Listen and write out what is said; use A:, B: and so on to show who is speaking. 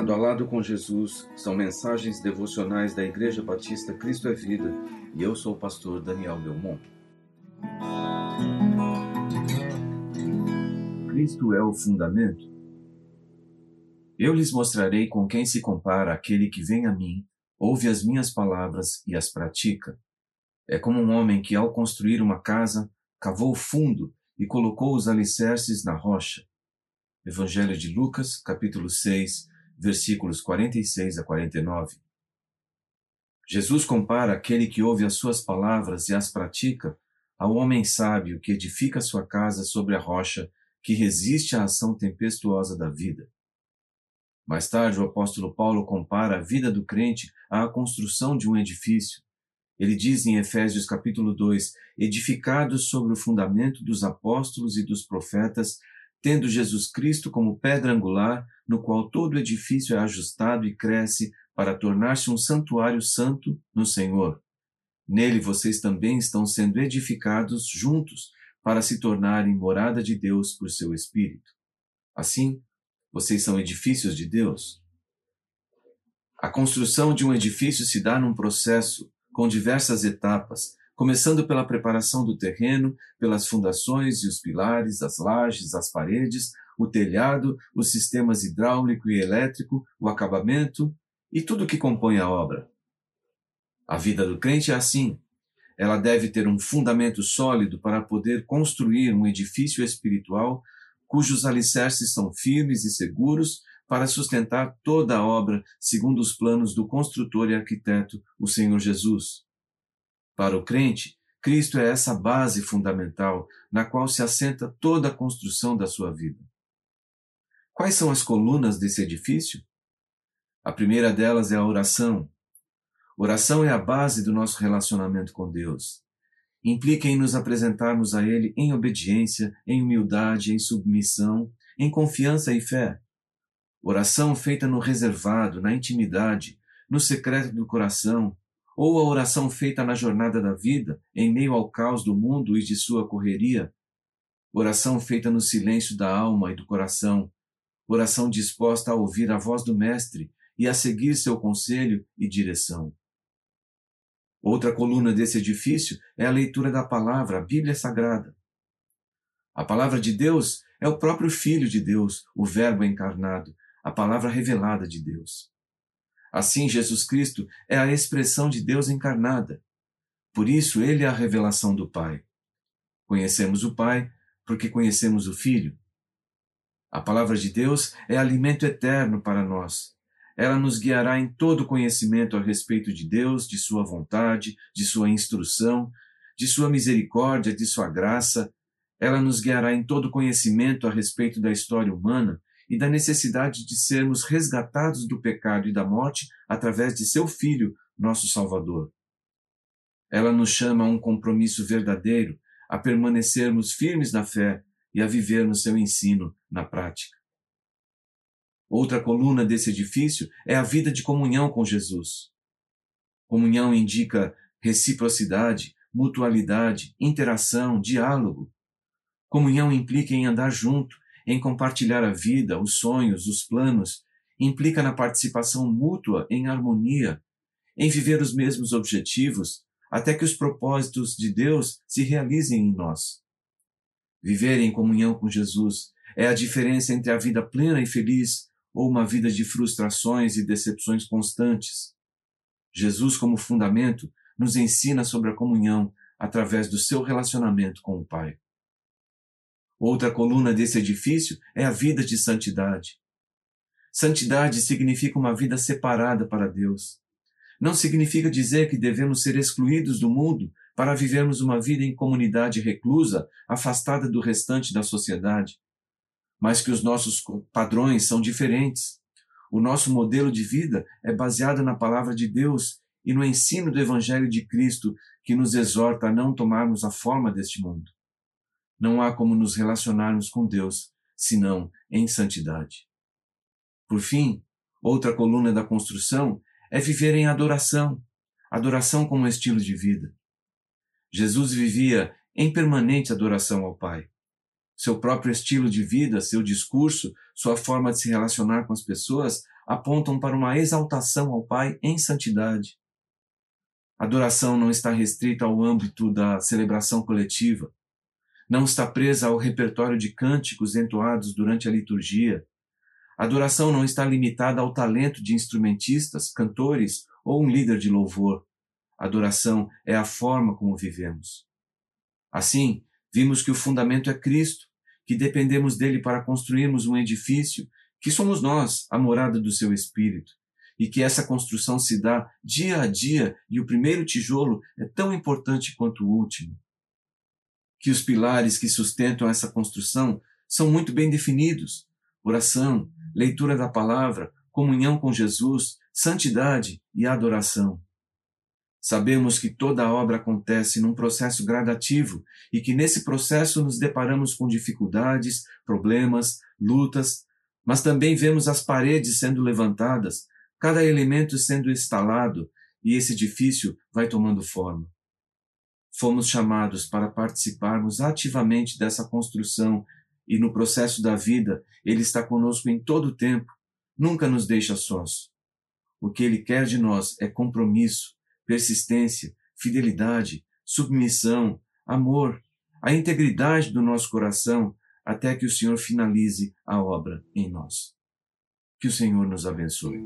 A: Lado a Lado com Jesus são mensagens devocionais da Igreja Batista Cristo é Vida e eu sou o pastor Daniel Belmont. Cristo é o fundamento. Eu lhes mostrarei com quem se compara aquele que vem a mim, ouve as minhas palavras e as pratica. É como um homem que, ao construir uma casa, cavou fundo e colocou os alicerces na rocha. Evangelho de Lucas, capítulo 6, versículos 46 a 49. Jesus compara aquele que ouve as suas palavras e as pratica ao homem sábio que edifica sua casa sobre a rocha que resiste à ação tempestuosa da vida. Mais tarde, o apóstolo Paulo compara a vida do crente à construção de um edifício. Ele diz em Efésios capítulo 2: edificados sobre o fundamento dos apóstolos e dos profetas, tendo Jesus Cristo como pedra angular, no qual todo edifício é ajustado e cresce para tornar-se um santuário santo no Senhor. Nele vocês também estão sendo edificados juntos para se tornarem morada de Deus por seu Espírito. Assim, vocês são edifícios de Deus. A construção de um edifício se dá num processo com diversas etapas, começando pela preparação do terreno, pelas fundações e os pilares, as lajes, as paredes, o telhado, os sistemas hidráulico e elétrico, o acabamento e tudo que compõe a obra. A vida do crente é assim. Ela deve ter um fundamento sólido para poder construir um edifício espiritual cujos alicerces são firmes e seguros para sustentar toda a obra segundo os planos do construtor e arquiteto, o Senhor Jesus. Para o crente, Cristo é essa base fundamental na qual se assenta toda a construção da sua vida. Quais são as colunas desse edifício? A primeira delas é a oração. Oração é a base do nosso relacionamento com Deus. Implica em nos apresentarmos a Ele em obediência, em humildade, em submissão, em confiança e fé. Oração feita no reservado, na intimidade, no secreto do coração, ou a oração feita na jornada da vida, em meio ao caos do mundo e de sua correria, oração feita no silêncio da alma e do coração, oração disposta a ouvir a voz do Mestre e a seguir seu conselho e direção. Outra coluna desse edifício é a leitura da palavra, a Bíblia Sagrada. A palavra de Deus é o próprio Filho de Deus, o Verbo encarnado, a palavra revelada de Deus. Assim, Jesus Cristo é a expressão de Deus encarnada. Por isso, ele é a revelação do Pai. Conhecemos o Pai porque conhecemos o Filho. A palavra de Deus é alimento eterno para nós. Ela nos guiará em todo conhecimento a respeito de Deus, de Sua vontade, de Sua instrução, de Sua misericórdia, de Sua graça. Ela nos guiará em todo conhecimento a respeito da história humana e da necessidade de sermos resgatados do pecado e da morte através de seu Filho, nosso Salvador. Ela nos chama a um compromisso verdadeiro, a permanecermos firmes na fé e a vivermos seu ensino na prática. Outra coluna desse edifício é a vida de comunhão com Jesus. Comunhão indica reciprocidade, mutualidade, interação, diálogo. Comunhão implica em andar junto, em compartilhar a vida, os sonhos, os planos, implica na participação mútua em harmonia, em viver os mesmos objetivos, até que os propósitos de Deus se realizem em nós. Viver em comunhão com Jesus é a diferença entre a vida plena e feliz ou uma vida de frustrações e decepções constantes. Jesus, como fundamento, nos ensina sobre a comunhão através do seu relacionamento com o Pai. Outra coluna desse edifício é a vida de santidade. Santidade significa uma vida separada para Deus. Não significa dizer que devemos ser excluídos do mundo para vivermos uma vida em comunidade reclusa, afastada do restante da sociedade, mas que os nossos padrões são diferentes. O nosso modelo de vida é baseado na palavra de Deus e no ensino do Evangelho de Cristo, que nos exorta a não tomarmos a forma deste mundo. Não há como nos relacionarmos com Deus senão em santidade. Por fim, outra coluna da construção é viver em adoração, adoração como estilo de vida. Jesus vivia em permanente adoração ao Pai. Seu próprio estilo de vida, seu discurso, sua forma de se relacionar com as pessoas apontam para uma exaltação ao Pai em santidade. Adoração não está restrita ao âmbito da celebração coletiva, não está presa ao repertório de cânticos entoados durante a liturgia. Adoração não está limitada ao talento de instrumentistas, cantores ou um líder de louvor. Adoração é a forma como vivemos. Assim, vimos que o fundamento é Cristo, que dependemos dele para construirmos um edifício, que somos nós, a morada do seu Espírito, e que essa construção se dá dia a dia e o primeiro tijolo é tão importante quanto o último que os pilares que sustentam essa construção são muito bem definidos: oração, leitura da palavra, comunhão com Jesus, santidade e adoração. Sabemos que toda obra acontece num processo gradativo e que nesse processo nos deparamos com dificuldades, problemas, lutas, mas também vemos as paredes sendo levantadas, cada elemento sendo instalado e esse edifício vai tomando forma. Fomos chamados para participarmos ativamente dessa construção e no processo da vida Ele está conosco em todo o tempo, nunca nos deixa sós. O que Ele quer de nós é compromisso, persistência, fidelidade, submissão, amor, a integridade do nosso coração até que o Senhor finalize a obra em nós. Que o Senhor nos abençoe.